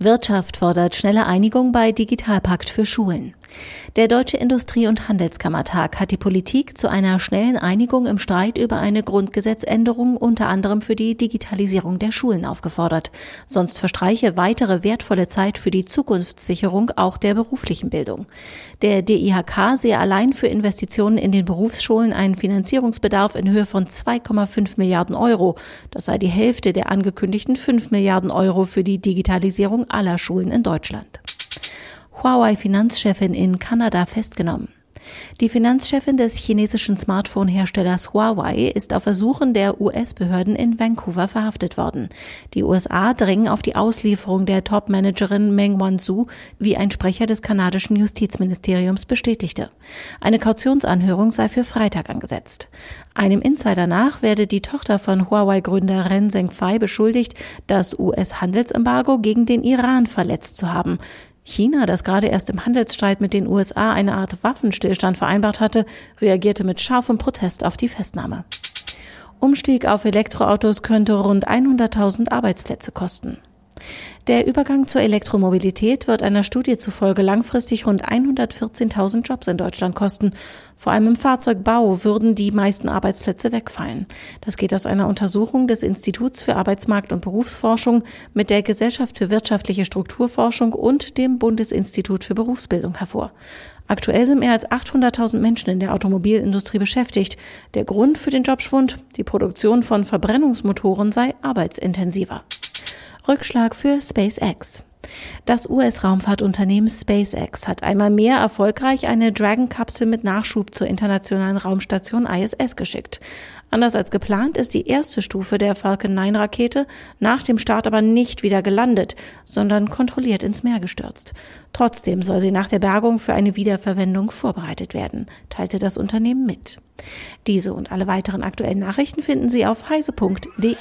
Wirtschaft fordert schnelle Einigung bei Digitalpakt für Schulen. Der Deutsche Industrie- und Handelskammertag hat die Politik zu einer schnellen Einigung im Streit über eine Grundgesetzänderung unter anderem für die Digitalisierung der Schulen aufgefordert. Sonst verstreiche weitere wertvolle Zeit für die Zukunftssicherung auch der beruflichen Bildung. Der DIHK sehe allein für Investitionen in den Berufsschulen einen Finanzierungsbedarf in Höhe von 2,5 Milliarden Euro. Das sei die Hälfte der angekündigten 5 Milliarden Euro für die Digitalisierung aller Schulen in Deutschland. Huawei-Finanzchefin in Kanada festgenommen. Die Finanzchefin des chinesischen Smartphone-Herstellers Huawei ist auf Ersuchen der US-Behörden in Vancouver verhaftet worden. Die USA drängen auf die Auslieferung der Top-Managerin Meng Wanzhou, wie ein Sprecher des kanadischen Justizministeriums bestätigte. Eine Kautionsanhörung sei für Freitag angesetzt. Einem Insider nach werde die Tochter von Huawei-Gründer Ren Zhengfei beschuldigt, das US-Handelsembargo gegen den Iran verletzt zu haben. China, das gerade erst im Handelsstreit mit den USA eine Art Waffenstillstand vereinbart hatte, reagierte mit scharfem Protest auf die Festnahme. Umstieg auf Elektroautos könnte rund 100.000 Arbeitsplätze kosten. Der Übergang zur Elektromobilität wird einer Studie zufolge langfristig rund 114.000 Jobs in Deutschland kosten. Vor allem im Fahrzeugbau würden die meisten Arbeitsplätze wegfallen. Das geht aus einer Untersuchung des Instituts für Arbeitsmarkt und Berufsforschung mit der Gesellschaft für wirtschaftliche Strukturforschung und dem Bundesinstitut für Berufsbildung hervor. Aktuell sind mehr als 800.000 Menschen in der Automobilindustrie beschäftigt. Der Grund für den Jobschwund, die Produktion von Verbrennungsmotoren sei arbeitsintensiver. Rückschlag für SpaceX. Das US-Raumfahrtunternehmen SpaceX hat einmal mehr erfolgreich eine Dragon-Kapsel mit Nachschub zur internationalen Raumstation ISS geschickt. Anders als geplant ist die erste Stufe der Falcon 9 Rakete nach dem Start aber nicht wieder gelandet, sondern kontrolliert ins Meer gestürzt. Trotzdem soll sie nach der Bergung für eine Wiederverwendung vorbereitet werden, teilte das Unternehmen mit. Diese und alle weiteren aktuellen Nachrichten finden Sie auf heise.de.